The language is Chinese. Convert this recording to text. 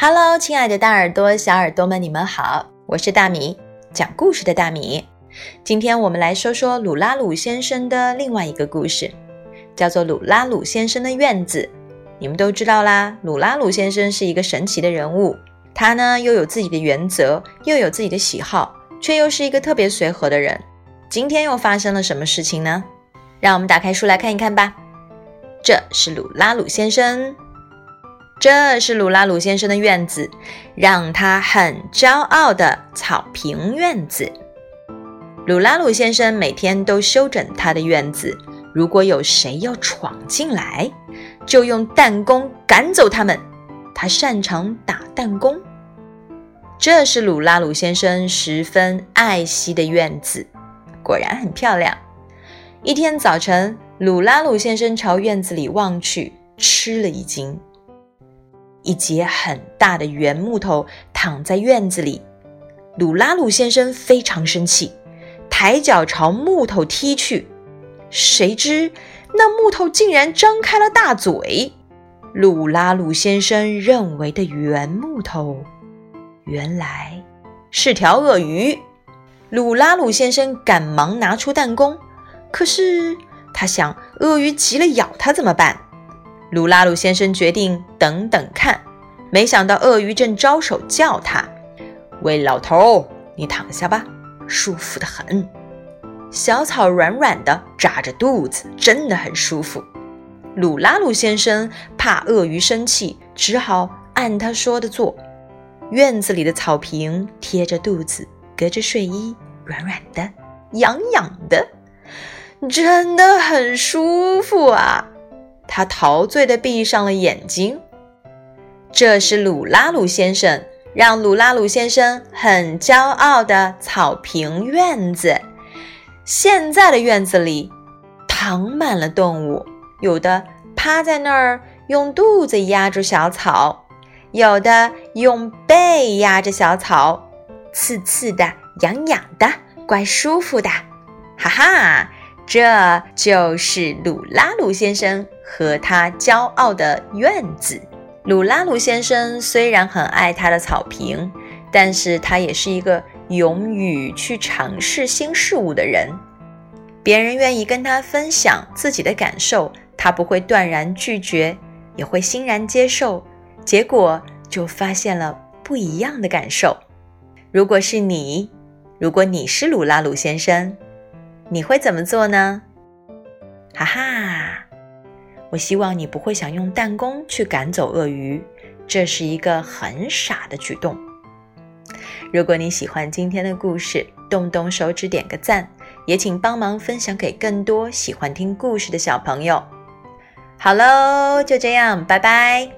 Hello，亲爱的大耳朵、小耳朵们，你们好，我是大米，讲故事的大米。今天我们来说说鲁拉鲁先生的另外一个故事，叫做《鲁拉鲁先生的院子》。你们都知道啦，鲁拉鲁先生是一个神奇的人物，他呢又有自己的原则，又有自己的喜好，却又是一个特别随和的人。今天又发生了什么事情呢？让我们打开书来看一看吧。这是鲁拉鲁先生。这是鲁拉鲁先生的院子，让他很骄傲的草坪院子。鲁拉鲁先生每天都修整他的院子，如果有谁要闯进来，就用弹弓赶走他们。他擅长打弹弓。这是鲁拉鲁先生十分爱惜的院子，果然很漂亮。一天早晨，鲁拉鲁先生朝院子里望去，吃了一惊。一截很大的圆木头躺在院子里，鲁拉鲁先生非常生气，抬脚朝木头踢去。谁知那木头竟然张开了大嘴。鲁拉鲁先生认为的圆木头，原来是条鳄鱼。鲁拉鲁先生赶忙拿出弹弓，可是他想，鳄鱼急了咬他怎么办？鲁拉鲁先生决定等等看，没想到鳄鱼正招手叫他：“喂，老头，你躺下吧，舒服的很。小草软软的，扎着肚子，真的很舒服。”鲁拉鲁先生怕鳄鱼生气，只好按他说的做。院子里的草坪贴着肚子，隔着睡衣，软软的，痒痒的，真的很舒服啊。他陶醉地闭上了眼睛。这是鲁拉鲁先生让鲁拉鲁先生很骄傲的草坪院子。现在的院子里躺满了动物，有的趴在那儿用肚子压住小草，有的用背压着小草，刺刺的，痒痒的，怪舒服的。哈哈，这就是鲁拉鲁先生。和他骄傲的院子。鲁拉鲁先生虽然很爱他的草坪，但是他也是一个勇于去尝试新事物的人。别人愿意跟他分享自己的感受，他不会断然拒绝，也会欣然接受。结果就发现了不一样的感受。如果是你，如果你是鲁拉鲁先生，你会怎么做呢？哈哈。我希望你不会想用弹弓去赶走鳄鱼，这是一个很傻的举动。如果你喜欢今天的故事，动动手指点个赞，也请帮忙分享给更多喜欢听故事的小朋友。好喽，就这样，拜拜。